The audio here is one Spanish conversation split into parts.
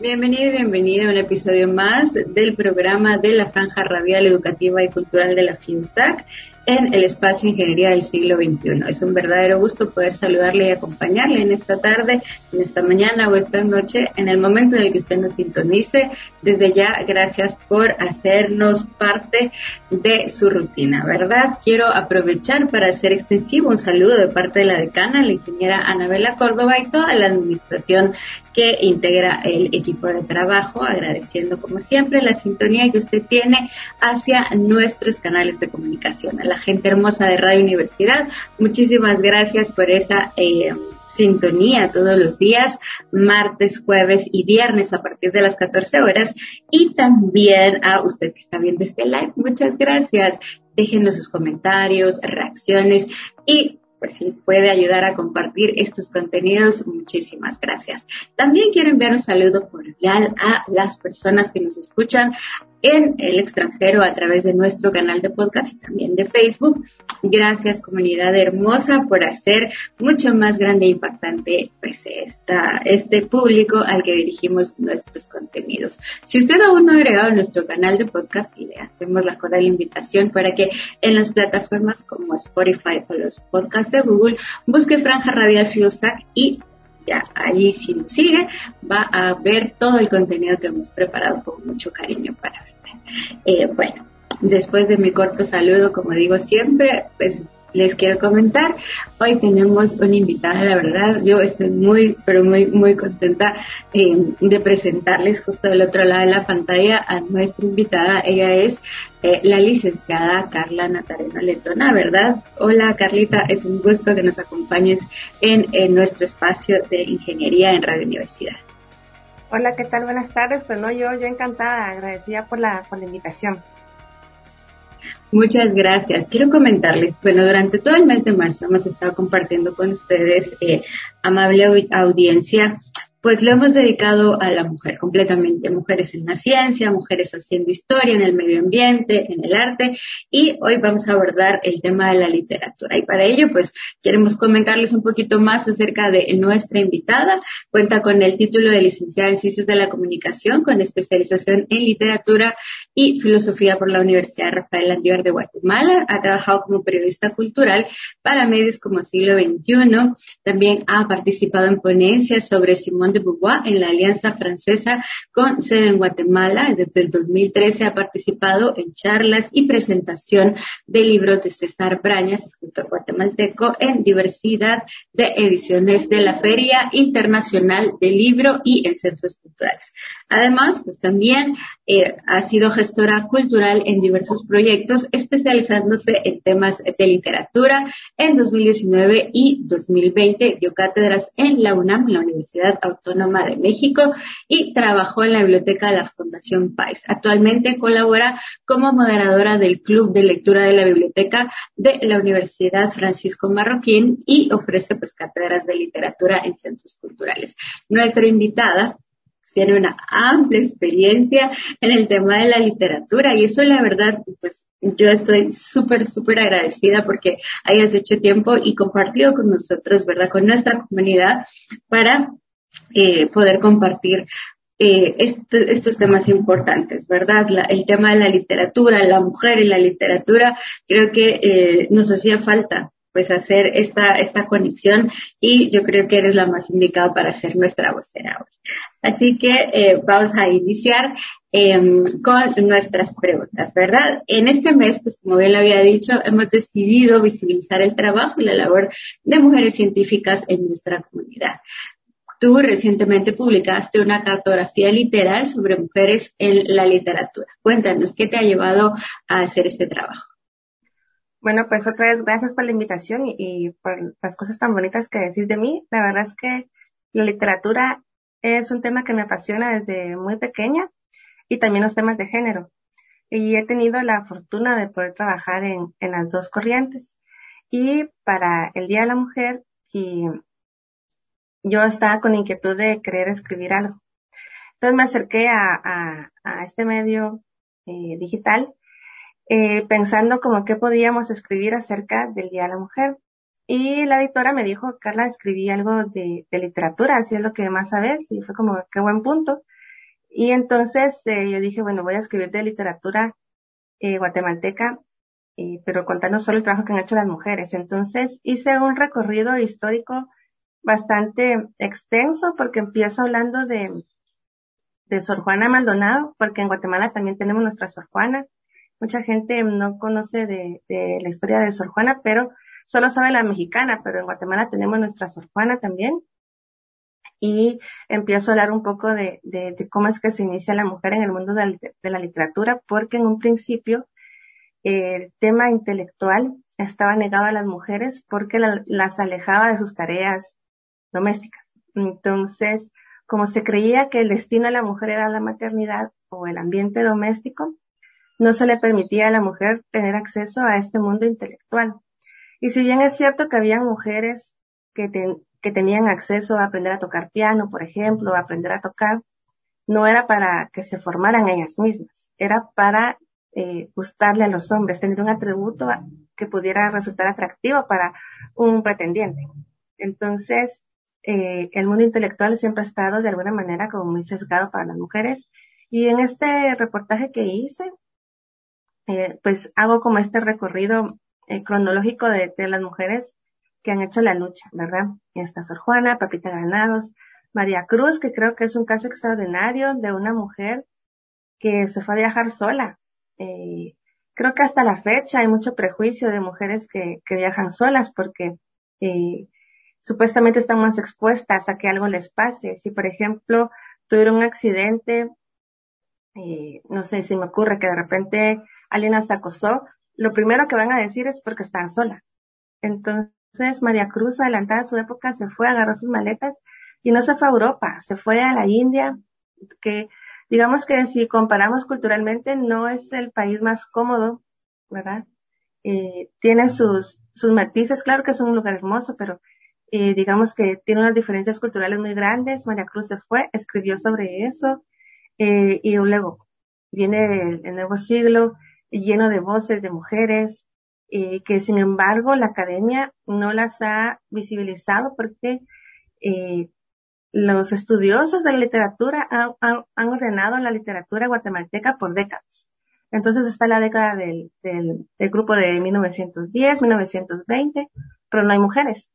Bienvenido y bienvenida a un episodio más del programa de la Franja Radial Educativa y Cultural de la FIUSAC en el espacio Ingeniería del siglo XXI. Es un verdadero gusto poder saludarle y acompañarle en esta tarde, en esta mañana o esta noche, en el momento en el que usted nos sintonice. Desde ya, gracias por hacernos parte de su rutina, ¿verdad? Quiero aprovechar para hacer extensivo un saludo de parte de la decana, la ingeniera Anabela Córdoba y toda la administración que integra el equipo de trabajo, agradeciendo como siempre la sintonía que usted tiene hacia nuestros canales de comunicación. A la gente hermosa de Radio Universidad, muchísimas gracias por esa eh, sintonía todos los días, martes, jueves y viernes a partir de las 14 horas. Y también a usted que está viendo este live, muchas gracias. Déjenos sus comentarios, reacciones y pues si puede ayudar a compartir estos contenidos, muchísimas gracias. También quiero enviar un saludo cordial a las personas que nos escuchan en el extranjero a través de nuestro canal de podcast y también de Facebook. Gracias comunidad hermosa por hacer mucho más grande e impactante pues este público al que dirigimos nuestros contenidos. Si usted aún no ha agregado nuestro canal de podcast, le hacemos la cordial invitación para que en las plataformas como Spotify o los podcasts de Google busque Franja Radial Fiusac y ya allí si nos sigue va a ver todo el contenido que hemos preparado con mucho cariño para usted. Eh, bueno, después de mi corto saludo, como digo siempre, pues les quiero comentar. Hoy tenemos una invitada, la verdad, yo estoy muy, pero muy, muy contenta eh, de presentarles justo del otro lado de la pantalla a nuestra invitada. Ella es eh, la licenciada Carla Natarena Letona, ¿verdad? Hola Carlita, es un gusto que nos acompañes en, nuestro espacio de ingeniería en Radio Universidad. Hola, ¿qué tal? Buenas tardes. Pues no, yo, yo encantada, agradecida por la, por la invitación. Muchas gracias. Quiero comentarles, bueno, durante todo el mes de marzo hemos estado compartiendo con ustedes, eh, amable audiencia, pues lo hemos dedicado a la mujer completamente, mujeres en la ciencia, mujeres haciendo historia en el medio ambiente, en el arte, y hoy vamos a abordar el tema de la literatura. Y para ello, pues queremos comentarles un poquito más acerca de nuestra invitada. Cuenta con el título de licenciada en Ciencias de la Comunicación, con especialización en literatura y filosofía por la Universidad Rafael Landívar de Guatemala. Ha trabajado como periodista cultural para medios como Siglo XXI. También ha participado en ponencias sobre Simón de Beauvoir en la Alianza Francesa con sede en Guatemala. Desde el 2013 ha participado en charlas y presentación de libros de César Brañas, escritor guatemalteco, en diversidad de ediciones de la Feria Internacional del Libro y en centros culturales. Además, pues también eh, ha sido gestora cultural en diversos proyectos, especializándose en temas de literatura. En 2019 y 2020 dio cátedras en la UNAM, la Universidad Autónoma Autónoma de México y trabajó en la biblioteca de la Fundación Pais. Actualmente colabora como moderadora del Club de Lectura de la Biblioteca de la Universidad Francisco Marroquín y ofrece pues cátedras de literatura en centros culturales. Nuestra invitada tiene una amplia experiencia en el tema de la literatura y eso la verdad pues yo estoy súper, súper agradecida porque hayas hecho tiempo y compartido con nosotros, ¿verdad? Con nuestra comunidad para eh, poder compartir eh, estos temas importantes, ¿verdad? el tema de la literatura, la mujer y la literatura, creo que eh, nos hacía falta pues hacer esta, esta conexión y yo creo que eres la más indicada para ser nuestra vocera hoy. Así que eh, vamos a iniciar em, con nuestras preguntas, ¿verdad? En este mes, pues como bien lo había dicho, hemos decidido visibilizar el trabajo y la labor de mujeres científicas en nuestra comunidad. Tú recientemente publicaste una cartografía literal sobre mujeres en la literatura. Cuéntanos, ¿qué te ha llevado a hacer este trabajo? Bueno, pues otra vez gracias por la invitación y, por las cosas tan bonitas que decís de mí. La verdad es que la literatura es un tema que me apasiona desde muy pequeña y también los temas de género. Y he tenido la fortuna de poder trabajar en, en las dos corrientes. Y para el Día de la Mujer y yo estaba con inquietud de querer escribir algo. Entonces me acerqué a, a, este medio eh, digital eh, pensando como qué podíamos escribir acerca del Día de la Mujer. Y la editora me dijo, Carla, escribí algo de, de literatura, así es lo que más sabes, y fue como, qué buen punto. Y entonces eh, yo dije, bueno, voy a escribir de literatura eh, guatemalteca, eh, pero contando solo el trabajo que han hecho las mujeres. Entonces hice un recorrido histórico bastante extenso porque empiezo hablando de, de Sor Juana Maldonado, porque en Guatemala también tenemos nuestra Sor Juana. Mucha gente no conoce de, de la historia de Sor Juana, pero solo sabe la mexicana, pero en Guatemala tenemos nuestra Sor Juana también y empiezo a hablar un poco de, de, cómo es que se inicia la mujer en el mundo de la, literatura, porque en un principio el tema intelectual estaba negado a las mujeres porque las alejaba de sus tareas domésticas. Entonces, como se creía que el destino de la mujer era la maternidad o el ambiente doméstico, no se le permitía a la mujer tener acceso a este mundo intelectual. Y si bien es cierto que había mujeres que, que tenían acceso a aprender a tocar piano, por ejemplo, a aprender a tocar, no era para que se formaran ellas mismas, era para eh, gustarle a los hombres, tener un atributo que pudiera resultar atractivo para un pretendiente. Entonces, eh, el mundo intelectual siempre ha estado de alguna manera como muy sesgado para las mujeres. Y en este reportaje que hice, eh, pues hago como este recorrido eh, cronológico de, las mujeres que han hecho la lucha, ¿verdad? Esta Sor Juana, Papita Granados, María Cruz, que creo que es un caso extraordinario de una mujer que se fue a viajar sola. Eh, creo que hasta la fecha hay mucho prejuicio de mujeres que, que viajan solas porque eh, supuestamente están más expuestas a que algo les pase. Si, por ejemplo, tuvieron un accidente, eh, no sé si me ocurre que de repente alguien las acosó, lo primero que van a decir es porque están sola. Entonces, entonces María Cruz, adelantada a su época, se fue, agarró sus maletas y no se fue a Europa, se fue a la India, que digamos que si comparamos culturalmente no es el país más cómodo, ¿verdad? Eh, tiene sus, sus matices, claro que es un lugar hermoso, pero eh, digamos que tiene unas diferencias culturales muy grandes. María Cruz se fue, escribió sobre eso, eh, y luego viene el nuevo siglo lleno de voces de mujeres, eh, que sin embargo la academia no las ha visibilizado porque eh, los estudiosos de la literatura han, ordenado la literatura guatemalteca por décadas. Entonces está la década del, del, del, grupo de 1910, 1920, pero no hay mujeres.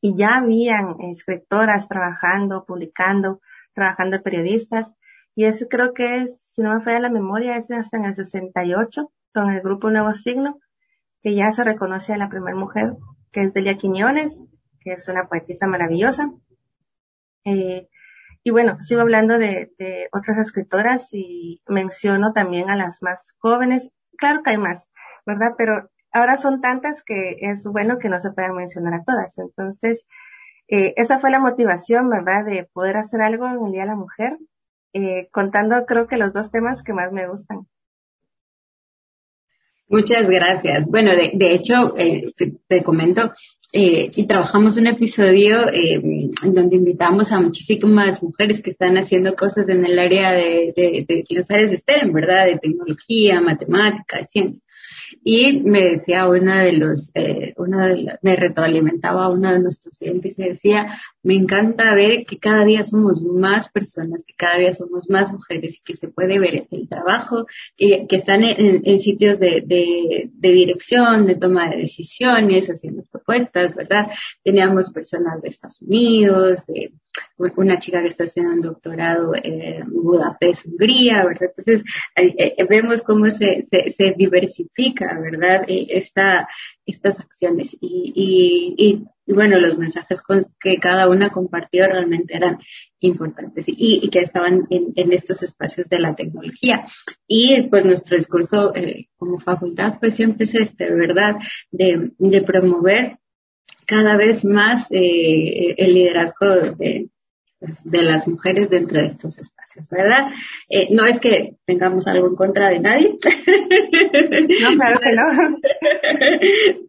Y ya habían escritoras trabajando, publicando, trabajando periodistas. Y ese creo que es, si no me falla la memoria, es hasta en el 68, con el grupo Nuevo Signo, que ya se reconoce a la primera mujer, que es Delia Quiñones, que es una poetisa maravillosa. Eh, y bueno, sigo hablando de, de, otras escritoras y menciono también a las más jóvenes. Claro que hay más, ¿verdad? Pero ahora son tantas que es bueno que no se puedan mencionar a todas. Entonces, eh, esa fue la motivación, ¿verdad? De poder hacer algo en el Día de la Mujer, eh, contando creo que los dos temas que más me gustan. Muchas gracias. Bueno, de, hecho, eh, te, comento, eh, y trabajamos un episodio eh, en donde invitamos a muchísimas mujeres que están haciendo cosas en el área de, de, de los áreas de STEM, ¿verdad? De tecnología, matemática, ciencia. Y me decía una de los, eh, una de me retroalimentaba uno de nuestros clientes y decía, me encanta ver que cada día somos más personas, que cada día somos más mujeres y que se puede ver el trabajo, que, que están en, en sitios de, de, de, dirección, de toma de decisiones, haciendo propuestas, ¿verdad? Teníamos personas de Estados Unidos, de una chica que está haciendo un doctorado en Budapest, Hungría, ¿verdad? Entonces, eh, vemos cómo se, se, se diversifica, ¿verdad? Eh, esta, estas acciones y, y, y, y, bueno, los mensajes con, que cada una compartió realmente eran importantes y que estaban en, en, estos espacios de la tecnología. Y pues nuestro discurso eh, como facultad pues siempre es este, ¿verdad? De, de promover cada vez más eh, el liderazgo de, pues, de las mujeres dentro de estos espacios, ¿verdad? Eh, no es que tengamos algo en contra de nadie. No, claro que no.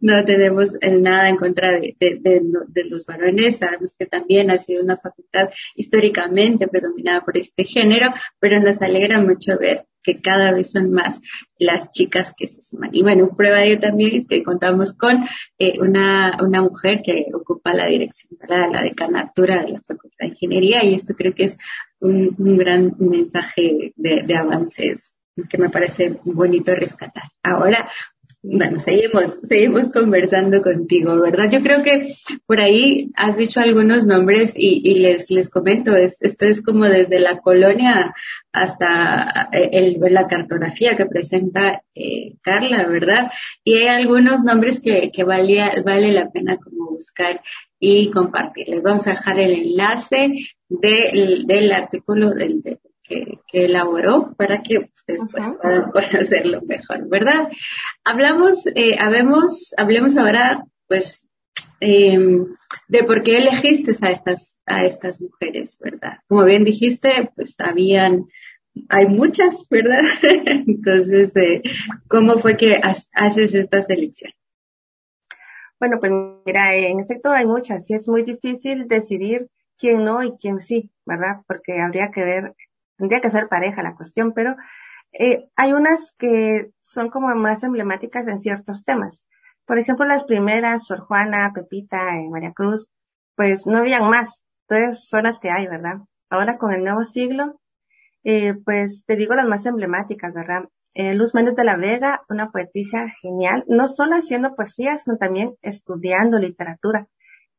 no tenemos nada en contra de, de, los varones. Sabemos que también ha sido una facultad históricamente predominada por este género, pero nos alegra mucho ver que cada vez son más las chicas que se suman. Y bueno, prueba de ello también es que contamos con eh, una, una mujer que ocupa la dirección para la decanatura de la Facultad de Ingeniería y esto creo que es un, un gran mensaje de, de avances que me parece bonito rescatar. Ahora, bueno, seguimos, seguimos conversando contigo, ¿verdad? Yo creo que por ahí has dicho algunos nombres y, y les, les comento, es, esto es como desde la colonia hasta eh, el, la cartografía que presenta eh, Carla, ¿verdad? Y hay algunos nombres que, que valía, vale la pena como buscar y compartir. Les vamos a dejar el enlace del, del artículo del, que, elaboró para que ustedes pues, puedan conocerlo mejor, ¿verdad? Hablamos, eh, habemos, hablemos ahora, pues, eh, de por qué elegiste a estas, a estas mujeres, ¿verdad? Como bien dijiste, pues habían, hay muchas, ¿verdad? Entonces, eh, ¿cómo fue que haces esta selección? Bueno, pues mira, en efecto hay muchas y es muy difícil decidir quién no y quién sí, ¿verdad? Porque habría que ver tendría que ser pareja la cuestión, pero eh, hay unas que son como más emblemáticas en ciertos temas. Por ejemplo, las primeras, Sor Juana, Pepita, eh, María Cruz, pues no habían más. Entonces son las que hay, ¿verdad? Ahora con el nuevo siglo, eh, pues te digo las más emblemáticas, ¿verdad? Eh, Luz Méndez de la Vega, una poetisa genial, no solo haciendo poesía, sino también estudiando literatura.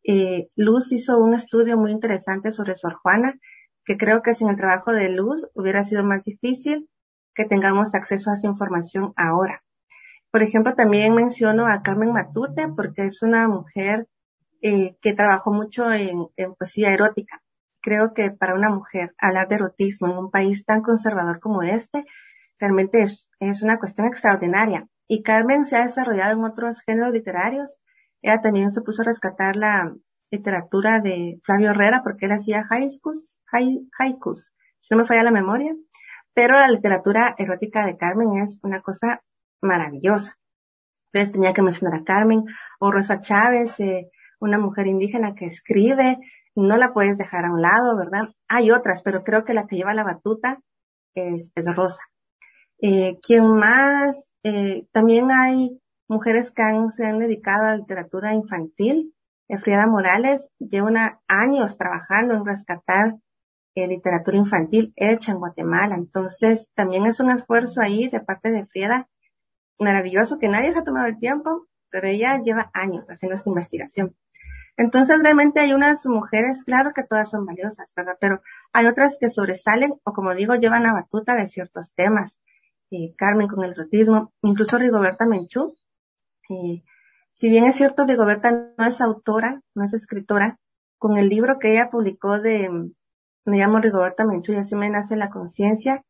Eh, Luz hizo un estudio muy interesante sobre Sor Juana que creo que sin el trabajo de luz hubiera sido más difícil que tengamos acceso a esa información ahora. Por ejemplo, también menciono a Carmen Matute porque es una mujer eh, que trabajó mucho en, poesía erótica. Creo que para una mujer hablar de erotismo en un país tan conservador como este realmente es, es una cuestión extraordinaria. Y Carmen se ha desarrollado en otros géneros literarios. Ella también se puso a rescatar la, literatura de Flavio Herrera, porque él hacía haikus, haikus, si no me falla la memoria, pero la literatura erótica de Carmen es una cosa maravillosa. Entonces tenía que mencionar a Carmen o Rosa Chávez, eh, una mujer indígena que escribe, no la puedes dejar a un lado, ¿verdad? Hay otras, pero creo que la que lleva la batuta es, Rosa. Eh, ¿Quién más? Eh, también hay mujeres que se han dedicado a literatura infantil. Frieda Morales lleva años trabajando en rescatar eh, literatura infantil hecha en Guatemala. Entonces, también es un esfuerzo ahí de parte de Frieda maravilloso que nadie se ha tomado el tiempo, pero ella lleva años haciendo esta investigación. Entonces, realmente hay unas mujeres, claro que todas son valiosas, ¿verdad? Pero hay otras que sobresalen o, como digo, llevan a batuta de ciertos temas. Eh, Carmen con el erotismo, incluso Rigoberta Menchú, eh, si bien es cierto, Rigoberta no es autora, no es escritora, con el libro que ella publicó de Me llamo Rigoberta Menchú y así me nace la conciencia,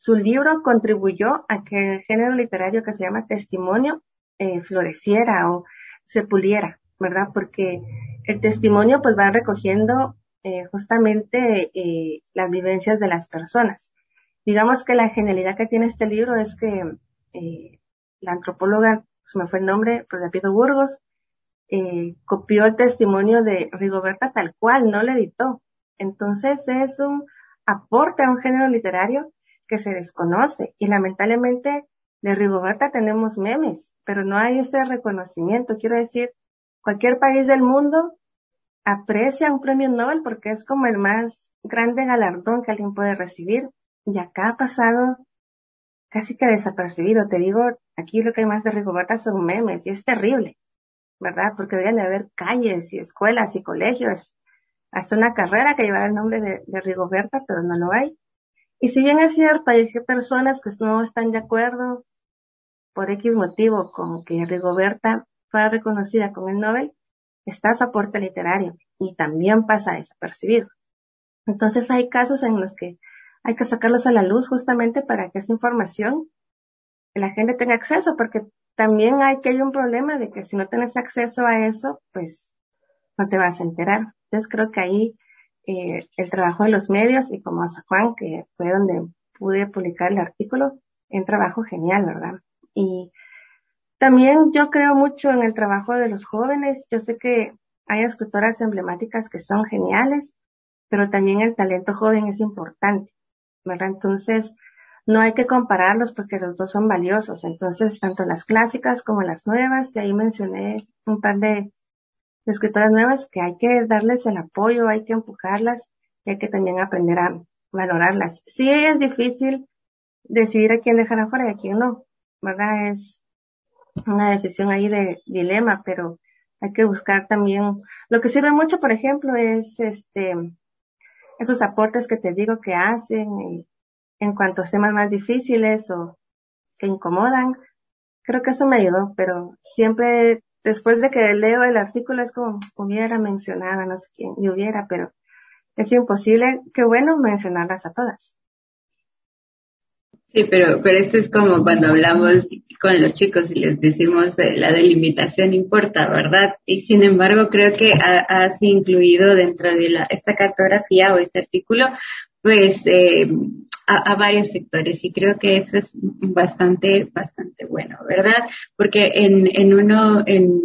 su libro contribuyó a que el género literario que se llama testimonio eh, floreciera o se puliera, ¿verdad? Porque el testimonio pues va recogiendo eh, justamente eh, las vivencias de las personas. Digamos que la genialidad que tiene este libro es que la antropóloga se me fue el nombre, pero de Burgos, eh, copió el testimonio de Rigoberta tal cual, no le editó. Entonces es un aporte a un género literario que se desconoce y lamentablemente de Rigoberta tenemos memes, pero no hay ese reconocimiento. Quiero decir, cualquier país del mundo aprecia un premio Nobel porque es como el más grande galardón que alguien puede recibir. Y acá ha pasado casi que desapercibido. Te digo, aquí lo que hay más de Rigoberta son memes y es terrible, ¿verdad? Porque deberían de haber calles y escuelas y colegios, hasta una carrera que llevara el nombre de, de Rigoberta, pero no lo hay. Y si bien es cierto, hay personas que no están de acuerdo por X motivo con que Rigoberta fuera reconocida con el Nobel, está su aporte literario y también pasa desapercibido. Entonces hay casos en los que hay que sacarlos a la luz justamente para que esa información la gente tenga acceso, porque también hay que hay un problema de que si no tienes acceso a eso, pues no te vas a enterar. Entonces creo que ahí eh, el trabajo de los medios y como a Juan, que fue donde pude publicar el artículo, un trabajo genial, ¿verdad? Y también yo creo mucho en el trabajo de los jóvenes. Yo sé que hay escritoras emblemáticas que son geniales, pero también el talento joven es importante. ¿Verdad? Entonces, no hay que compararlos porque los dos son valiosos. Entonces, tanto las clásicas como las nuevas, y ahí mencioné un par de, escritoras nuevas que hay que darles el apoyo, hay que empujarlas y hay que también aprender a valorarlas. Sí es difícil decidir a quién dejar afuera y a quién no, ¿verdad? Es una decisión ahí de dilema, pero hay que buscar también, lo que sirve mucho, por ejemplo, es este, esos aportes que te digo que hacen en cuanto a temas más difíciles o que incomodan. Creo que eso me ayudó, pero siempre después de que leo el artículo es como hubiera mencionado, no sé quién, y hubiera, pero es imposible, qué bueno mencionarlas a todas. Sí, pero, pero esto es como cuando hablamos con los chicos y les decimos eh, la delimitación importa, ¿verdad? Y sin embargo, creo que has incluido dentro de la, esta cartografía o este artículo, pues, eh, a, varios sectores y creo que eso es bastante, bastante bueno, ¿verdad? Porque en, en uno, en,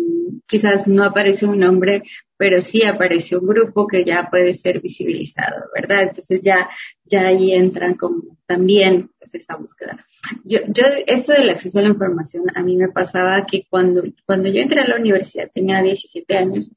quizás no aparece un nombre, pero sí aparece un grupo que ya puede ser visibilizado, ¿verdad? Entonces ya, ya ahí entran como también pues esa búsqueda. Yo, yo, esto del acceso a la información, a mí me pasaba que cuando, cuando yo entré a la universidad, tenía 17 años,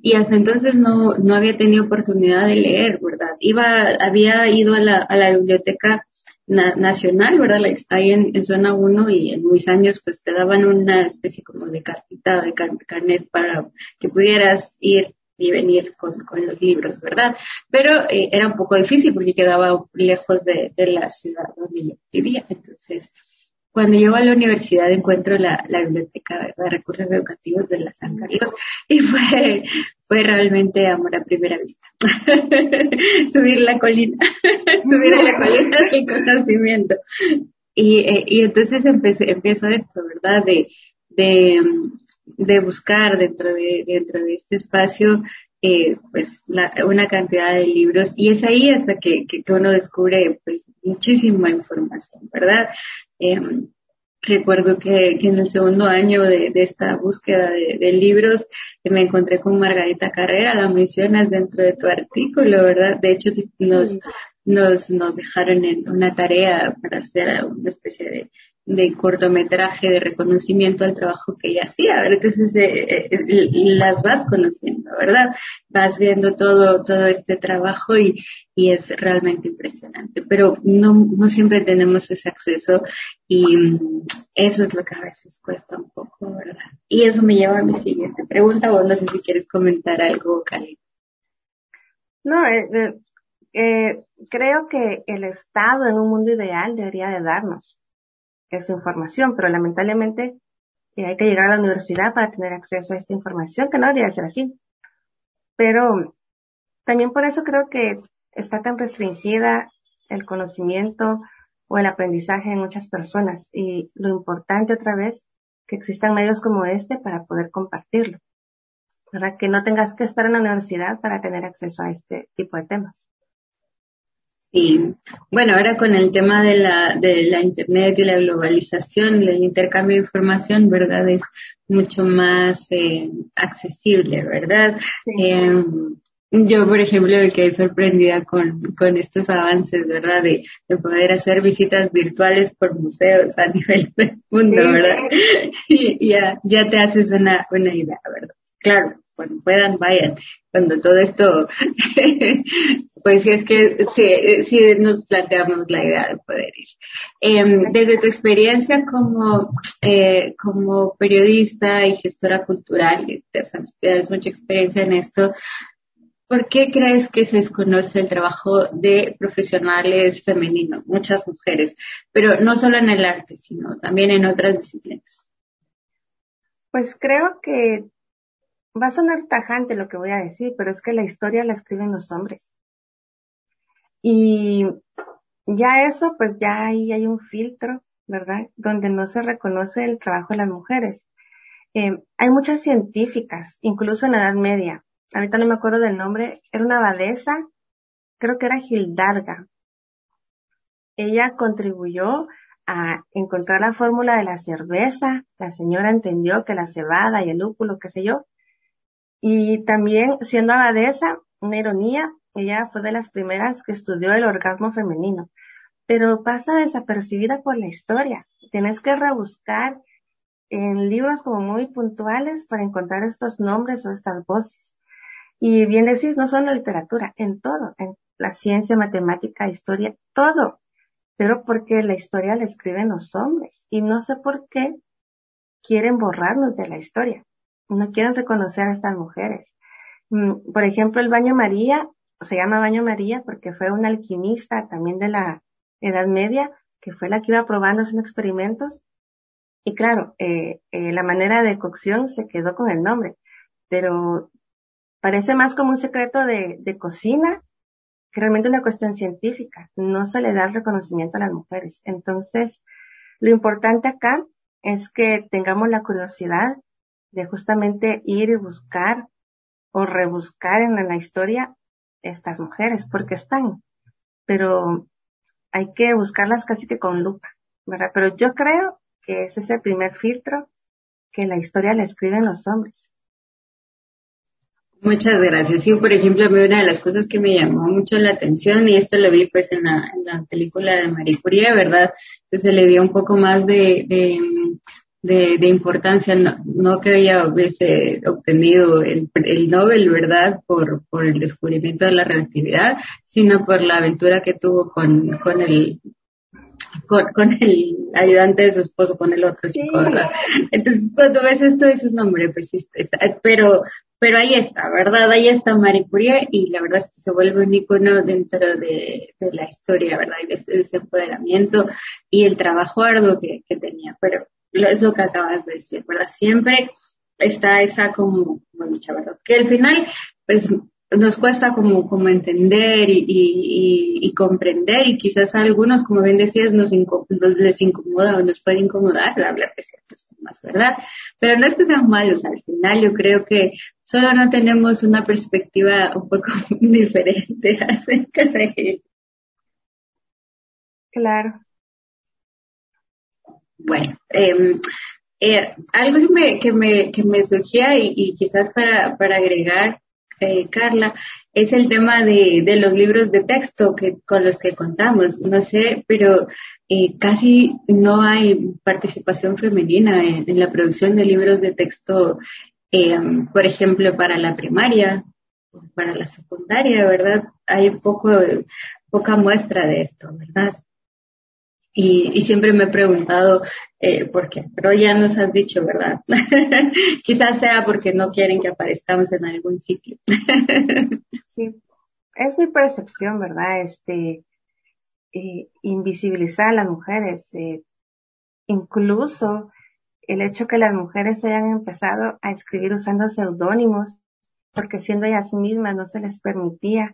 y hasta entonces no, no había tenido oportunidad de leer, ¿verdad? Iba, había ido a la, a la biblioteca nacional, ¿verdad? La que está ahí en, zona 1 y en mis años pues te daban una especie como de cartita de carnet para que pudieras ir y venir con, con los libros, ¿verdad? Pero eh, era un poco difícil porque quedaba lejos de, de la ciudad donde yo vivía. Entonces, cuando llego a la universidad encuentro la, la biblioteca de recursos educativos de la San Carlos y fue, fue realmente amor a primera vista. subir la colina, subir a la colina del conocimiento. Y, eh, y entonces empecé, empezó esto, ¿verdad? De, de, de buscar dentro de, dentro de este espacio eh, pues la, una cantidad de libros y es ahí hasta que, que, uno descubre pues muchísima información, ¿verdad? Eh, recuerdo que, que, en el segundo año de, de esta búsqueda de, de, libros me encontré con Margarita Carrera, la mencionas dentro de tu artículo, ¿verdad? De hecho, nos, nos, nos dejaron en una tarea para hacer una especie de, de cortometraje de reconocimiento al trabajo que ella hacía, ¿verdad? Entonces eh, eh, las vas conociendo, ¿verdad? Vas viendo todo, todo este trabajo y, y es realmente impresionante, pero no, no siempre tenemos ese acceso y mm, eso es lo que a veces cuesta un poco, ¿verdad? Y eso me lleva a mi siguiente pregunta, o no sé si quieres comentar algo, Cali. No, eh, eh, creo que el Estado en un mundo ideal debería de darnos esa información, pero lamentablemente eh, hay que llegar a la universidad para tener acceso a esta información, que no debería ser así. Pero también por eso creo que está tan restringida el conocimiento o el aprendizaje en muchas personas y lo importante otra vez que existan medios como este para poder compartirlo. Para que no tengas que estar en la universidad para tener acceso a este tipo de temas. Sí, bueno, ahora con el tema de la, de la Internet y la globalización y el intercambio de información, ¿verdad? Es mucho más eh, accesible, ¿verdad? Eh, yo, por ejemplo, me quedé sorprendida con, con estos avances, ¿verdad? De, de poder hacer visitas virtuales por museos a nivel del mundo, ¿verdad? Y ya, ya te haces una, una idea, ¿verdad? Claro, cuando puedan, vayan. Cuando todo esto pues si es que si, nos planteamos la idea de poder ir. Em, desde tu experiencia como, eh, como periodista y gestora cultural, tienes mucha experiencia en esto, ¿por qué crees que se desconoce el trabajo de profesionales femeninos, muchas mujeres, pero no solo en el arte, sino también en otras disciplinas? Pues creo que va a sonar tajante lo que voy a decir, pero es que la historia la escriben los hombres. Y ya eso, pues ya ahí hay un filtro, ¿verdad? Donde no se reconoce el trabajo de las mujeres. Eh, hay muchas científicas, incluso en la Edad Media. Ahorita no me acuerdo del nombre. Era una abadesa, creo que era Gildarga. Ella contribuyó a encontrar la fórmula de la cerveza. La señora entendió que la cebada y el lúpulo, qué sé yo. Y también, siendo abadesa, una ironía, ella fue de las primeras que estudió el orgasmo femenino. pero pasa desapercibida por la historia. Tienes que rebuscar en libros como muy puntuales para encontrar estos nombres o estas voces. Y bien decís, no solo literatura, en todo, en la ciencia, matemática, historia, todo. Pero porque la historia la escriben los hombres. Y no sé por qué quieren borrarnos de la historia. No quieren reconocer a estas mujeres. Mm, por ejemplo, el baño María, se llama baño María porque fue una alquimista también de la Edad Media, que fue la que iba probando sus experimentos. Y claro, eh, eh, la manera de cocción se quedó con el nombre, pero parece más como un secreto de, de cocina que realmente una cuestión científica. No se le da el reconocimiento a las mujeres. Entonces, lo importante acá es que tengamos la curiosidad de justamente ir y buscar o rebuscar en la historia estas mujeres, porque están, pero hay que buscarlas casi que con lupa, ¿verdad? Pero yo creo que ese es el primer filtro que la historia le escriben los hombres. Muchas gracias. Sí, por ejemplo, a mí una de las cosas que me llamó mucho la atención, y esto lo vi pues en la, en la película de Marie Curie, ¿verdad? Que se le dio un poco más de, de, de, importancia, no, que ella hubiese obtenido el, el Nobel, ¿verdad? Por, por el descubrimiento de la relatividad, sino por la aventura que tuvo con, con el con, con, el ayudante de su esposo, con el otro chico, ¿verdad? Entonces, cuando ves esto, dices, no, hombre, pues sí, pero, pero ahí está, ¿verdad? Ahí está Marie Curie y la verdad es que se vuelve un icono dentro de, de la historia, ¿verdad? Y de ese, empoderamiento y el trabajo arduo que, que tenía. Pero es lo que acabas de decir, ¿verdad? Siempre está esa como, como lucha, ¿verdad? Que al final, pues nos cuesta como, como entender y, y, y, comprender y quizás a algunos, como bien decías, nos, les incomoda o nos puede incomodar hablar de ciertos temas, ¿verdad? Pero no es que sean malos, al final yo creo que solo no tenemos una perspectiva un poco diferente acerca de él. Claro. Bueno, eh, eh, algo que me, que me, que me surgía y, y quizás para, para agregar eh, Carla, es el tema de, de, los libros de texto que, con los que contamos. No sé, pero eh, casi no hay participación femenina en, la producción de libros de texto, eh, por ejemplo, para la primaria, para la secundaria, ¿verdad? Hay poco, poca muestra de esto, ¿verdad? Y, y, siempre me he preguntado eh, por qué, pero ya nos has dicho, ¿verdad? Quizás sea porque no quieren que aparezcamos en algún sitio. sí, es mi percepción, ¿verdad? Este, eh, invisibilizar a las mujeres, eh, incluso el hecho que las mujeres hayan empezado a escribir usando seudónimos, porque siendo ellas mismas no se les permitía.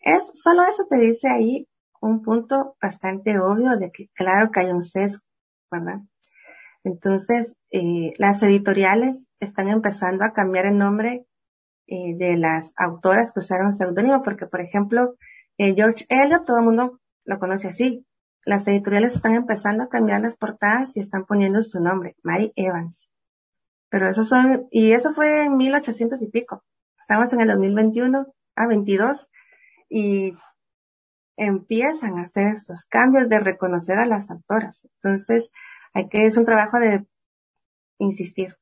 Es, solo eso te dice ahí un punto bastante obvio de que claro que hay un sesgo, ¿verdad? Entonces, eh, las editoriales están empezando a cambiar el nombre eh, de las autoras que usaron seudónimo, porque, por ejemplo, eh, George Eliot, todo el mundo lo conoce así. Las editoriales están empezando a cambiar las portadas y están poniendo su nombre, Mary Evans. Pero eso son, y eso fue en 1800 y pico. Estamos en el 2021, a 22, y empiezan a hacer estos cambios de reconocer a las autoras. Entonces, hay que, es un trabajo de insistir.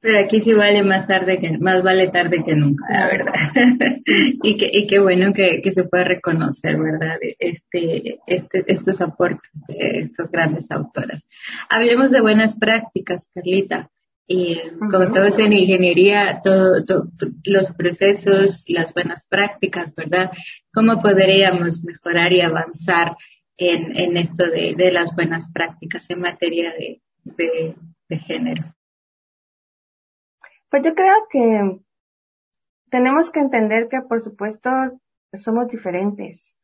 Pero aquí sí vale más tarde que, más vale tarde que nunca, la verdad. y que, y qué bueno que, que se pueda reconocer, ¿verdad? Este, este, estos aportes de estas grandes autoras. Hablemos de buenas prácticas, Carlita. Y como estamos en ingeniería, todos los procesos, las buenas prácticas, ¿verdad? ¿Cómo podríamos mejorar y avanzar en, en esto de, de las buenas prácticas en materia de, de, de género? Pues yo creo que tenemos que entender que, por supuesto, somos diferentes.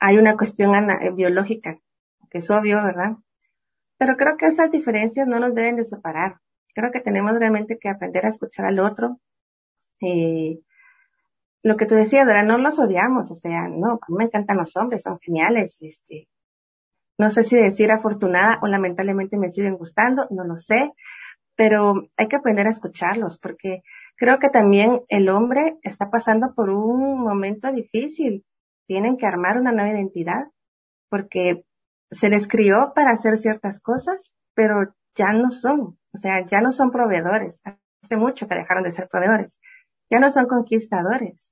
Hay una cuestión biológica, que es obvio, ¿verdad? Pero creo que esas diferencias no nos deben de separar. Creo que tenemos realmente que aprender a escuchar al otro. Eh, lo que tú decías, ¿verdad? No los odiamos, o sea, no, a me encantan los hombres, son geniales, este, no sé si decir afortunada o lamentablemente me siguen gustando, no lo sé, pero hay que aprender a escucharlos porque creo que también el hombre está pasando por un momento difícil tienen que armar una nueva identidad porque se les crió para hacer ciertas cosas, pero ya no son, o sea, ya no son proveedores. Hace mucho que dejaron de ser proveedores. Ya no son conquistadores.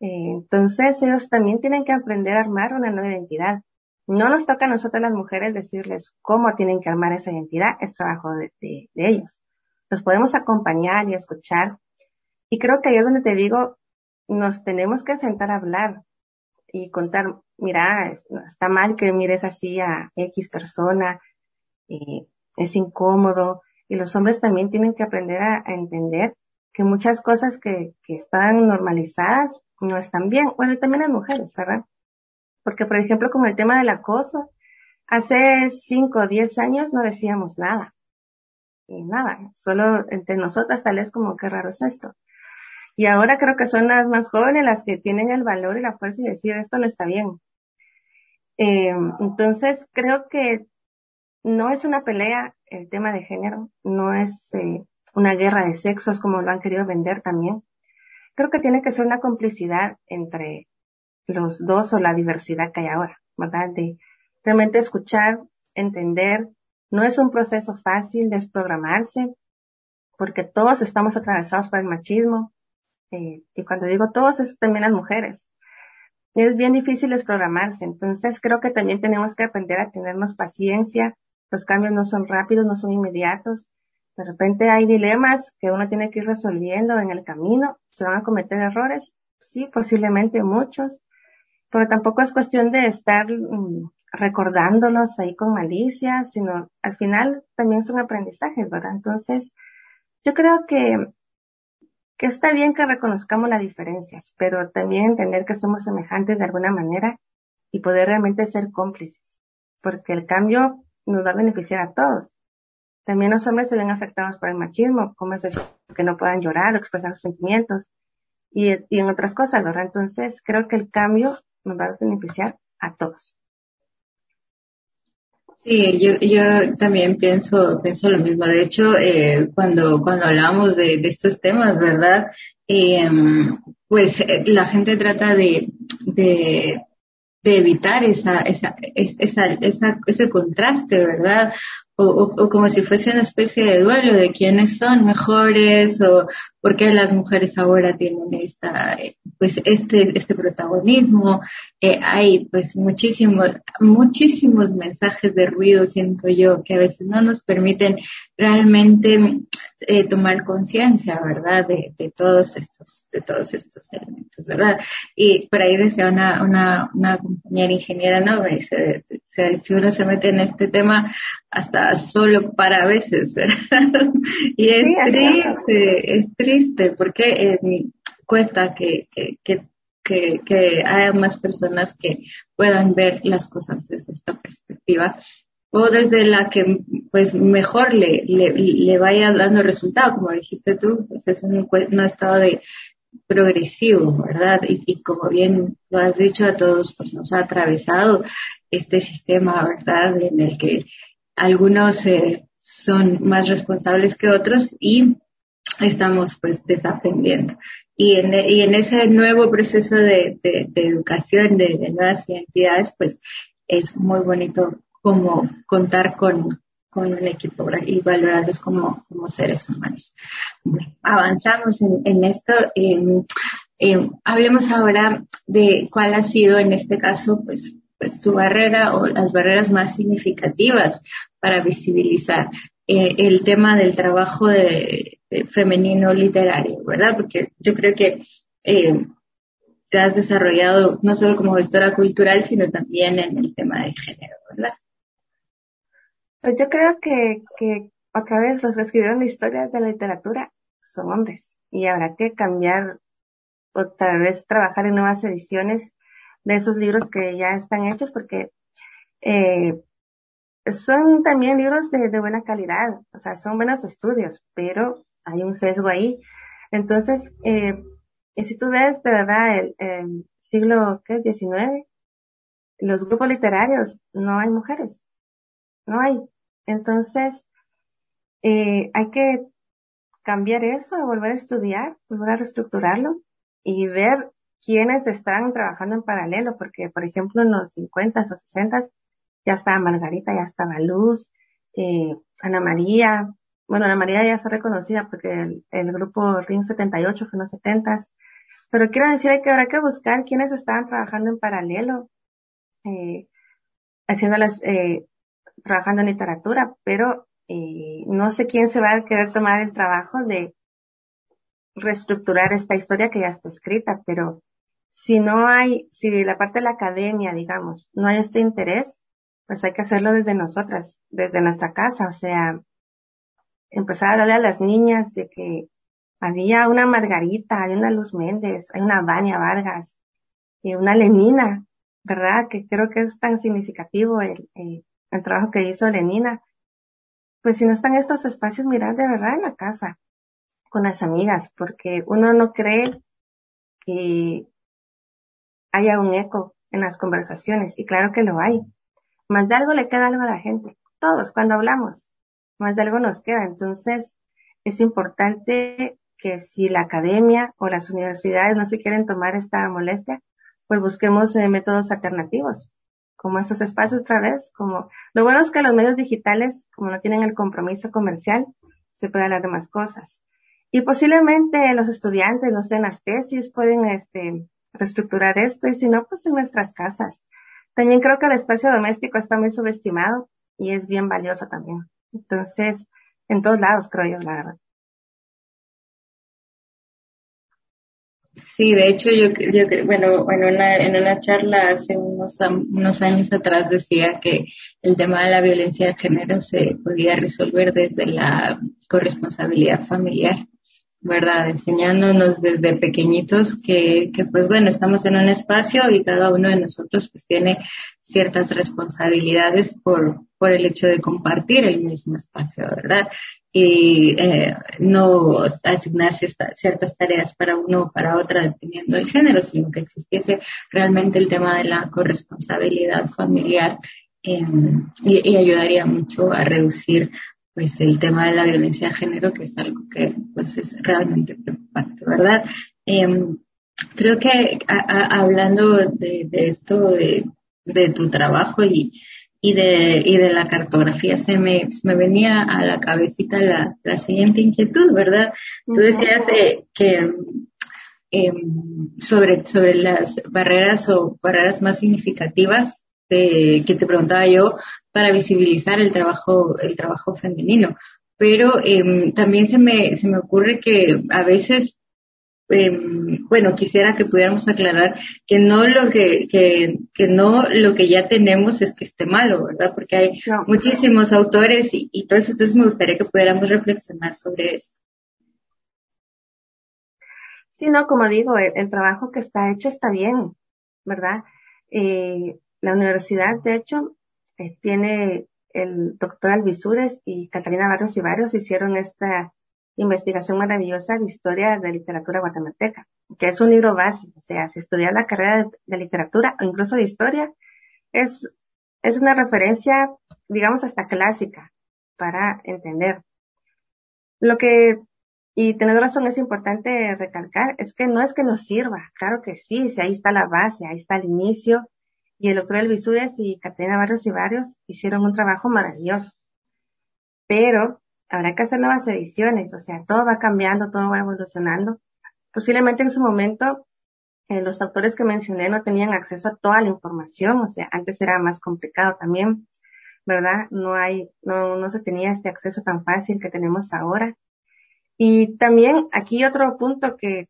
Eh, entonces ellos también tienen que aprender a armar una nueva identidad. No nos toca a nosotras las mujeres decirles cómo tienen que armar esa identidad, es trabajo de, de ellos. Los podemos acompañar y escuchar. Y creo que ahí es donde te digo, nos tenemos que sentar a hablar y contar, mira, está mal que mires así a X persona, eh, es incómodo. Y los hombres también tienen que aprender a, entender que muchas cosas que, que están normalizadas no están bien. Bueno, y también las mujeres, ¿verdad? Porque, por ejemplo, como el tema del acoso, hace 5 o 10 años no decíamos nada. Nada, solo entre nosotras tal vez como qué raro es esto. Y ahora creo que son las más jóvenes las que tienen el valor y la fuerza de decir esto no está bien. Eh, entonces creo que no es una pelea el tema de género, no es eh, una guerra de sexos como lo han querido vender también. Creo que tiene que ser una complicidad entre los dos o la diversidad que hay ahora, ¿verdad? De realmente escuchar, entender. No es un proceso fácil desprogramarse, porque todos estamos atravesados por el machismo, eh, y cuando digo todos es también las mujeres. Es bien difícil desprogramarse, entonces creo que también tenemos que aprender a tenernos paciencia. Los cambios no son rápidos, no son inmediatos. De repente hay dilemas que uno tiene que ir resolviendo en el camino. ¿Se van a cometer errores? Sí, posiblemente muchos, pero tampoco es cuestión de estar mm, recordándolos ahí con malicia, sino al final también son aprendizajes, ¿verdad? Entonces, yo creo que que está bien que reconozcamos las diferencias, pero también entender que somos semejantes de alguna manera y poder realmente ser cómplices, porque el cambio nos va a beneficiar a todos. También los hombres se ven afectados por el machismo, como es eso, que no puedan llorar o expresar sus sentimientos y, y en otras cosas, ¿verdad? Entonces creo que el cambio nos va a beneficiar a todos. Sí, yo, yo también pienso, pienso lo mismo. De hecho, eh, cuando, cuando hablamos de, de estos temas, ¿verdad? Eh, pues eh, la gente trata de, de, de evitar esa, esa, esa, esa, ese contraste, ¿verdad? O, o, como si fuese una especie de duelo de quiénes son mejores o por qué las mujeres ahora tienen esta, pues este, este protagonismo. Eh, hay pues muchísimos, muchísimos mensajes de ruido, siento yo, que a veces no nos permiten realmente eh, tomar conciencia, ¿verdad? De, de todos estos, de todos estos elementos, ¿verdad? Y por ahí decía una, una, una compañera ingeniera, ¿no? Me dice, si uno se mete en este tema, hasta solo para veces, ¿verdad? y es triste, es triste, porque eh, cuesta que, que, que, que haya más personas que puedan ver las cosas desde esta perspectiva o desde la que pues mejor le, le, le vaya dando resultado, como dijiste tú, pues es un, un estado de progresivo, ¿verdad? Y, y, como bien lo has dicho a todos, pues nos ha atravesado este sistema, ¿verdad? En el que algunos eh, son más responsables que otros y estamos pues desaprendiendo. Y en, y en ese nuevo proceso de, de, de educación de, de, nuevas identidades, pues es muy bonito como contar con, con un equipo y valorarlos como, como seres humanos. Bueno, avanzamos en, en esto. Eh, eh, hablemos ahora de cuál ha sido en este caso, pues, pues tu barrera o las barreras más significativas para visibilizar eh, el tema del trabajo de, de, femenino literario, ¿verdad? Porque yo creo que eh, te has desarrollado no solo como gestora cultural, sino también en el tema de género, ¿verdad? Pues yo creo que, que otra vez los que escribieron la historia de la literatura son hombres y habrá que cambiar o tal vez trabajar en nuevas ediciones de esos libros que ya están hechos porque eh, son también libros de, buena calidad, o sea, son buenos estudios, pero hay un sesgo ahí. Entonces, eh, si tú ves de verdad el, el siglo ¿qué? 19, los grupos literarios no hay mujeres, no hay. Entonces, eh, hay que cambiar eso, volver a estudiar, volver a reestructurarlo y ver quiénes están trabajando en paralelo, porque por ejemplo en los 50 o 60 ya estaba Margarita, ya estaba Luz, eh, Ana María, bueno, Ana María ya está reconocida porque el, grupo Ring 78 fue en los 70 pero quiero decir que habrá que buscar quiénes estaban trabajando en paralelo, eh, haciéndolas, eh, trabajando en literatura, pero eh, no sé quién se va a querer tomar el trabajo de reestructurar esta historia que ya está escrita, pero si no hay, si la parte de la academia, digamos, no hay este interés, pues hay que hacerlo desde nosotras, desde nuestra casa, o sea, empezar a hablarle a las niñas de que había una Margarita, hay una Luz Méndez, hay una Vania Vargas, y una Lenina, ¿verdad? Que creo que es tan significativo el, el trabajo que hizo Lenina. Pues si no están estos espacios, mirar de verdad en la casa, con las amigas, porque uno no cree que haya un eco en las conversaciones, y claro que lo hay. Más de algo le queda algo a la gente. Todos, cuando hablamos, más de algo nos queda. Entonces, es importante que si la academia o las universidades no se quieren tomar esta molestia, pues busquemos eh, métodos alternativos, como estos espacios otra vez, como lo bueno es que los medios digitales, como no tienen el compromiso comercial, se puede hablar de más cosas. Y posiblemente los estudiantes, no sé, en las tesis pueden este, reestructurar esto y si no, pues en nuestras casas. También creo que el espacio doméstico está muy subestimado y es bien valioso también. Entonces, en todos lados creo yo, la verdad. Sí, de hecho yo, yo bueno, en una, en una charla hace unos, unos años atrás decía que el tema de la violencia de género se podía resolver desde la corresponsabilidad familiar. ¿Verdad? Enseñándonos desde pequeñitos que, que, pues bueno, estamos en un espacio y cada uno de nosotros pues tiene ciertas responsabilidades por, por el hecho de compartir el mismo espacio, ¿verdad? Y eh, no asignarse ciertas tareas para uno o para otra dependiendo del género, sino que existiese realmente el tema de la corresponsabilidad familiar y, y, ayudaría mucho a reducir pues el tema de la violencia de género, que es algo que pues es realmente preocupante, ¿verdad? Em, creo que hablando de, esto, de, tu trabajo y, y, de, y de la cartografía, se me, me venía a la cabecita la, la siguiente inquietud, ¿verdad? Tú decías eh, que em, sobre, sobre las barreras o barreras más significativas de, que te preguntaba yo para visibilizar el trabajo, el trabajo femenino. Pero eh, también se me, se me ocurre que a veces, eh, bueno, quisiera que pudiéramos aclarar que no lo que, que, que, no lo que ya tenemos es que esté malo, ¿verdad? Porque hay muchísimos autores y, y todo eso. Entonces me gustaría que pudiéramos reflexionar sobre esto. Sí, no, como digo, el, trabajo que está hecho está bien, ¿verdad? Eh, la universidad, de hecho, eh, tiene el doctor Alvisures y Catalina Barrios y Barrios hicieron esta investigación maravillosa de historia de literatura guatemalteca, que es un libro básico, o sea, si estudiar la carrera de, literatura o incluso de historia, es, es una referencia, digamos, hasta clásica para entender. Lo que, y tener razón es importante recalcar, es que no es que nos sirva, claro que sí, si ahí está la base, ahí está el inicio, y el doctor Elvisúrez y Caterina Barrios y Varios hicieron un trabajo maravilloso. Pero habrá que hacer nuevas ediciones, o sea, todo va cambiando, todo va evolucionando. Posiblemente en su momento eh, los autores que mencioné no tenían acceso a toda la información, o sea, antes era más complicado también, ¿verdad? No hay, no, no se tenía este acceso tan fácil que tenemos ahora. Y también aquí otro punto que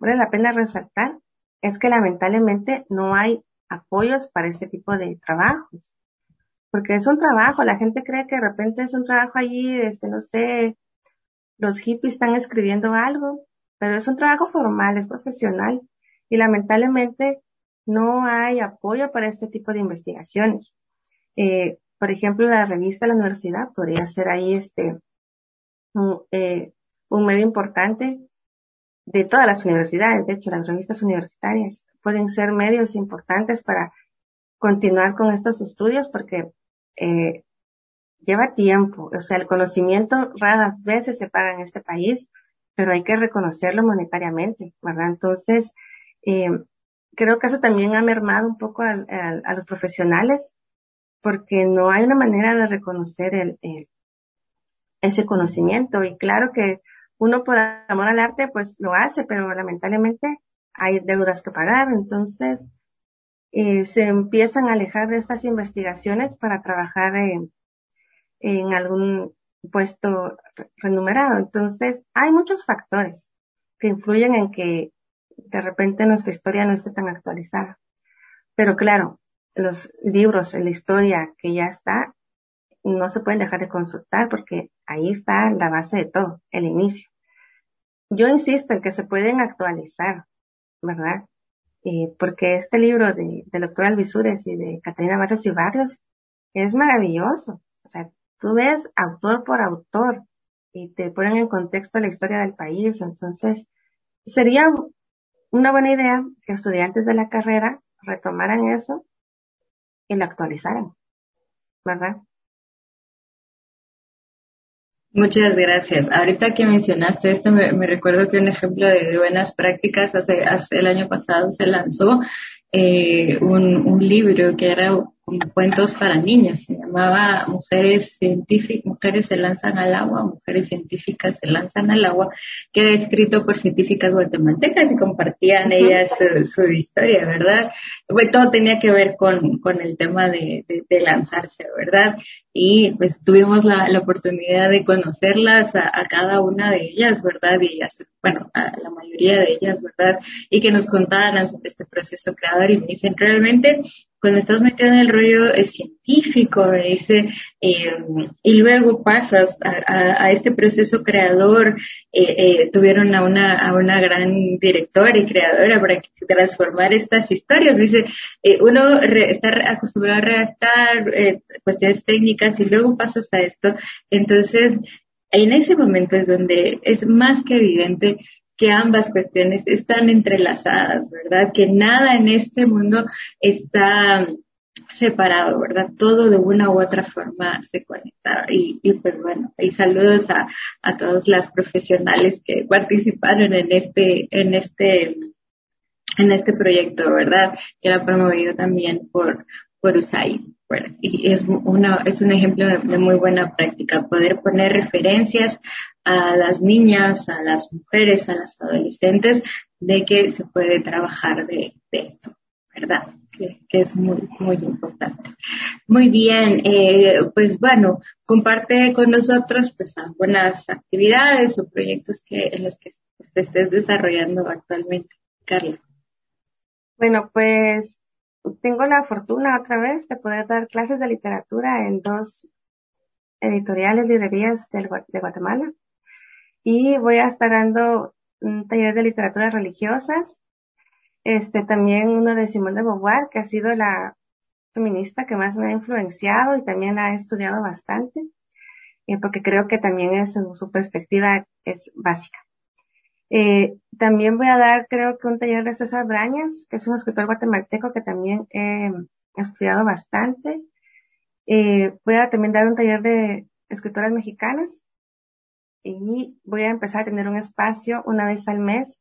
vale la pena resaltar es que lamentablemente no hay apoyos para este tipo de trabajos. Porque es un trabajo, la gente cree que de repente es un trabajo allí, este, no sé, los hippies están escribiendo algo, pero es un trabajo formal, es profesional y lamentablemente no hay apoyo para este tipo de investigaciones. Eh, por ejemplo, la revista de la universidad podría ser ahí este eh, un medio importante de todas las universidades, de hecho, las revistas universitarias pueden ser medios importantes para continuar con estos estudios porque eh, lleva tiempo. O sea, el conocimiento raras veces se paga en este país, pero hay que reconocerlo monetariamente, ¿verdad? Entonces, Eh, creo que eso también ha mermado un poco a los profesionales porque no hay una manera de reconocer el, ese conocimiento. Y claro que uno por amor al arte pues lo hace, pero lamentablemente hay deudas que pagar. Entonces eh, se empiezan a alejar de estas investigaciones para trabajar en, en algún puesto renumerado. Entonces hay muchos factores que influyen en que de repente nuestra historia no esté tan actualizada. Pero claro, los libros, la historia que ya está, no se pueden dejar de consultar porque ahí está la base de todo, el inicio. Yo insisto en que se pueden actualizar, ¿verdad? Eh, porque este libro de, del doctor Alvisures y de Catalina Barrios y Barrios es maravilloso. O sea, tú ves autor por autor y te ponen en contexto la historia del país. Entonces, sería una buena idea que estudiantes de la carrera retomaran eso y lo actualizaran, ¿verdad? Muchas gracias. Ahorita que mencionaste esto, me, recuerdo que un ejemplo de buenas prácticas hace, hace el año pasado se lanzó eh, un, un libro que era cuentos para niños. Se llamaba Mujeres Científicas, Mujeres se lanzan al agua, Mujeres Científicas se lanzan al agua, que era escrito por científicas guatemaltecas y compartían ellas su, historia, ¿verdad? Bueno, todo tenía que ver con, con el tema de, de, lanzarse, ¿verdad? Y pues tuvimos la, la oportunidad de conocerlas a, a, cada una de ellas, ¿verdad? Y hacer, bueno, a la mayoría de ellas, ¿verdad? Y que nos contaran sobre este proceso creador y me dicen, realmente cuando estás metido en el rollo científico, dice, eh, y luego pasas a, este proceso creador, eh, eh, tuvieron a una, a una gran directora y creadora para transformar estas historias. Dice, uno está acostumbrado a redactar cuestiones técnicas y luego pasas a esto. Entonces, en ese momento es donde es más que evidente que ambas cuestiones están entrelazadas, ¿verdad? Que nada en este mundo está separado, ¿verdad? Todo de una u otra forma se conecta. Y, y pues bueno, y saludos a, a todos las profesionales que participaron en este, en este, en este proyecto, ¿verdad? Que era promovido también por, por USAID. Bueno, y es, una, es un ejemplo de, de, muy buena práctica, poder poner referencias a las niñas, a las mujeres, a las adolescentes, de que se puede trabajar de, esto, ¿verdad? Que, es muy, muy importante. Muy bien, eh, pues bueno, comparte con nosotros pues algunas actividades o proyectos que, en los que te estés desarrollando actualmente. Carla. Bueno, pues tengo la fortuna otra vez de poder dar clases de literatura en dos editoriales, librerías de Guatemala y voy a estar dando un taller de literatura religiosas. Este, también uno de Simone de Beauvoir, que ha sido la feminista que más me ha influenciado y también ha estudiado bastante, eh, porque creo que también es, su perspectiva es básica. Eh, también voy a dar, creo que un taller de César Brañas, que es un escritor guatemalteco que también he estudiado bastante. Eh, voy a también dar un taller de escritoras mexicanas y voy a empezar a tener un espacio una vez al mes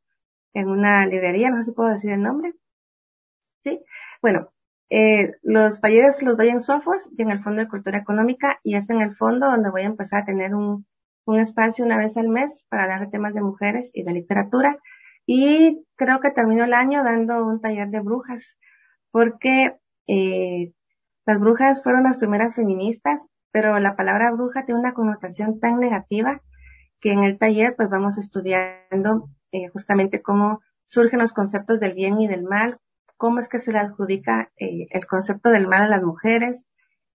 en una librería, no sé si puedo decir el nombre. Sí, bueno, eh, los talleres los doy en Sofos y en el Fondo de Cultura Económica y es en el fondo donde voy a empezar a tener un, un espacio una vez al mes para hablar de temas de mujeres y de literatura. Y creo que termino el año dando un taller de brujas, porque eh, las brujas fueron las primeras feministas, pero la palabra bruja tiene una connotación tan negativa que en el taller pues vamos estudiando eh, justamente cómo surgen los conceptos del bien y del mal, cómo es que se le adjudica eh, el concepto del mal a las mujeres,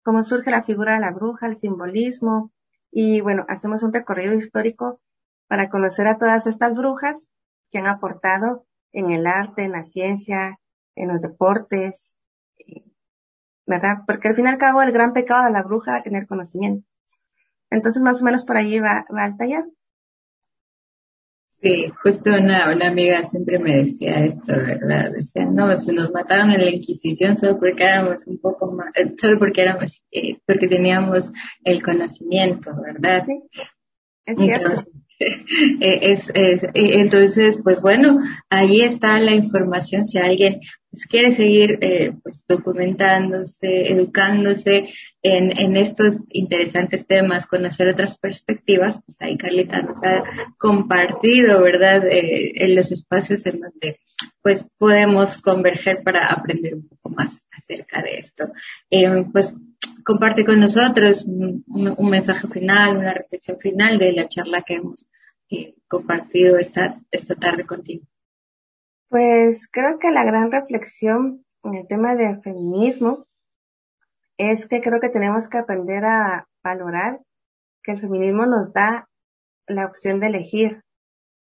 cómo surge la figura de la bruja, el simbolismo, y bueno, hacemos un recorrido histórico para conocer a todas estas brujas que han aportado en el arte, en la ciencia, en los deportes, ¿verdad? Porque al fin y al cabo el gran pecado de la bruja es tener conocimiento. Entonces, más o menos por allí va, va el taller. Sí, justo una, una amiga siempre me decía esto, ¿verdad? Decía, no, se nos mataron en la Inquisición solo porque éramos un poco más, eh, solo porque éramos, eh, porque teníamos el conocimiento, ¿verdad? Sí, es cierto. Eh, es, es, entonces, pues bueno, ahí está la información. Si alguien pues, quiere seguir eh, pues, documentándose, educándose en, en estos interesantes temas, conocer otras perspectivas, pues ahí Carlita nos ha compartido, ¿verdad?, en los espacios en donde pues podemos converger para aprender un poco más acerca de esto. pues comparte con nosotros un, mensaje final, una reflexión final de la charla que hemos eh, compartido esta, esta tarde contigo. Pues creo que la gran reflexión en el tema del feminismo es que creo que tenemos que aprender a valorar que el feminismo nos da la opción de elegir.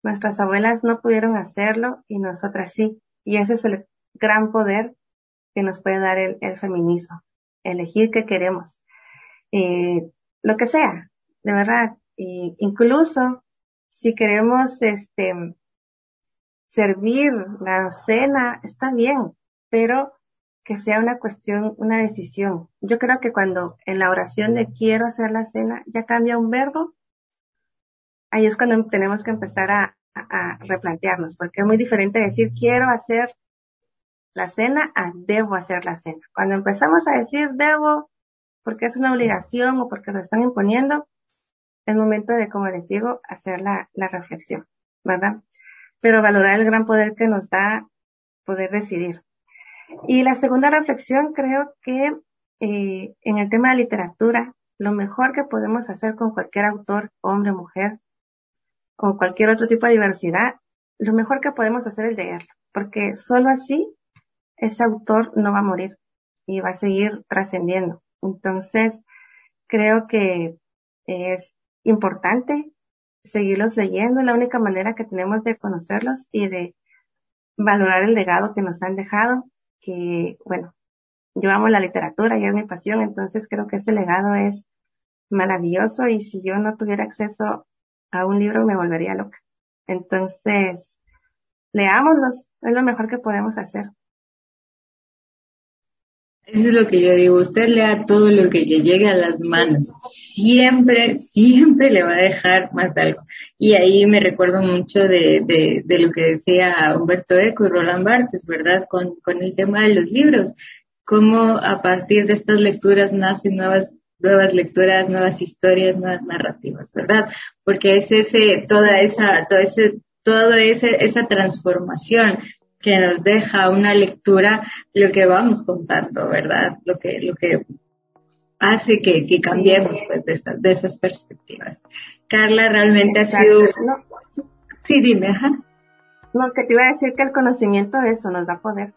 Nuestras abuelas no pudieron hacerlo y nosotras sí. Y ese es el gran poder que nos puede dar el feminismo elegir qué queremos. Eh, lo que sea, de verdad. incluso si queremos este servir la cena, está bien, pero que sea una cuestión, una decisión. Yo creo que cuando en la oración de quiero hacer la cena ya cambia un verbo, ahí es cuando tenemos que empezar a, replantearnos, porque es muy diferente decir quiero hacer la cena a debo hacer la cena. Cuando empezamos a decir debo porque es una obligación o porque lo están imponiendo, es momento de, como les digo, hacer la, la reflexión, ¿verdad? Pero valorar el gran poder que nos da poder decidir. Y la segunda reflexión creo que eh, en el tema de literatura, lo mejor que podemos hacer con cualquier autor, hombre, mujer, o cualquier otro tipo de diversidad, lo mejor que podemos hacer es leerlo, porque solo así ese autor no va a morir y va a seguir trascendiendo. Entonces, creo que es importante seguirlos leyendo, la única manera que tenemos de conocerlos y de valorar el legado que nos han dejado, que, bueno, yo amo la literatura y es mi pasión, entonces creo que ese legado es maravilloso y si yo no tuviera acceso a un libro me volvería loca. Entonces, leámoslos, es lo mejor que podemos hacer. Eso es lo que yo digo, usted lea todo lo que le llegue a las manos. Siempre, siempre le va a dejar más algo. Y ahí me recuerdo mucho de, de, lo que decía Humberto Eco y Roland Barthes, ¿verdad? Con, con el tema de los libros. Cómo a partir de estas lecturas nacen nuevas nuevas lecturas, nuevas historias, nuevas narrativas, ¿verdad? Porque es ese, toda esa, todo ese, toda ese, esa transformación que nos deja una lectura lo que vamos contando, ¿verdad? Lo que, lo que hace que, que cambiemos pues de, estas, de esas perspectivas. Carla realmente ha sido... Sí, dime, ajá. No, que te iba a decir que el conocimiento de eso nos da poder.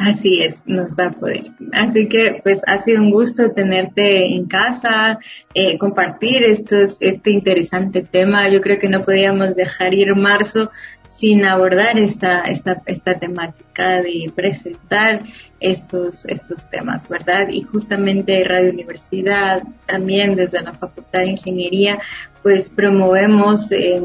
Así es, nos da poder. Así que pues ha sido un gusto tenerte en casa, eh, compartir estos, este interesante tema. Yo creo que no podíamos dejar ir marzo sin abordar esta, esta, esta temática de presentar estos, estos temas, ¿verdad? Y justamente Radio Universidad, también desde la Facultad de Ingeniería, pues promovemos eh,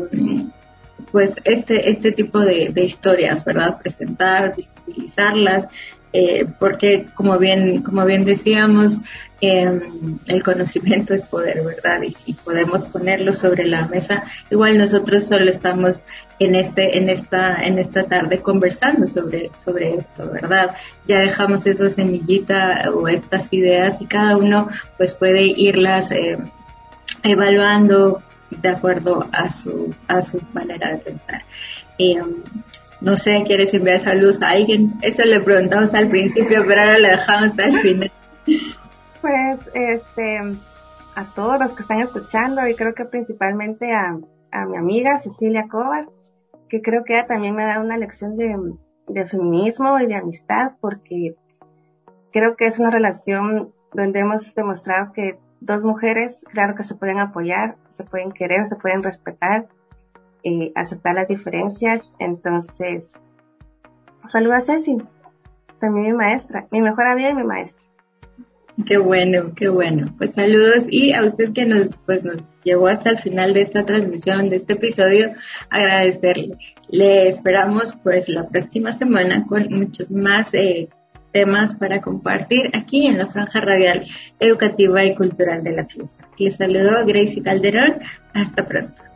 pues este, este tipo de, historias, ¿verdad? Presentar, visibilizarlas, eh, porque como bien, como bien decíamos, eh, el conocimiento es poder, ¿verdad? Y podemos ponerlo sobre la mesa, igual nosotros solo estamos en este, en esta, en esta tarde conversando sobre, sobre esto, ¿verdad? Ya dejamos esa semillita o estas ideas y cada uno pues puede irlas eh, evaluando, de acuerdo a su, a su manera de pensar. Eh, no sé, ¿quieres enviar saludos a alguien? Eso le preguntamos al principio, pero ahora lo dejamos al final. Pues, este, a todos los que están escuchando y creo que principalmente a, a mi amiga Cecilia Cobar, que creo que ella también me ha dado una lección de, de feminismo y de amistad, porque creo que es una relación donde hemos demostrado que dos mujeres, claro que se pueden apoyar, se pueden querer, se pueden respetar, y aceptar las diferencias. Entonces, saludos a Ceci, también mi maestra, mi mejor amiga y mi maestra. Qué bueno, qué bueno. Pues saludos y a usted que nos, pues nos llegó hasta el final de esta transmisión, de este episodio, agradecerle. Le esperamos pues la próxima semana con muchos más eh, temas para compartir aquí en la franja radial educativa y cultural de la fiesta. Les saludo Gracie Calderón. Hasta pronto.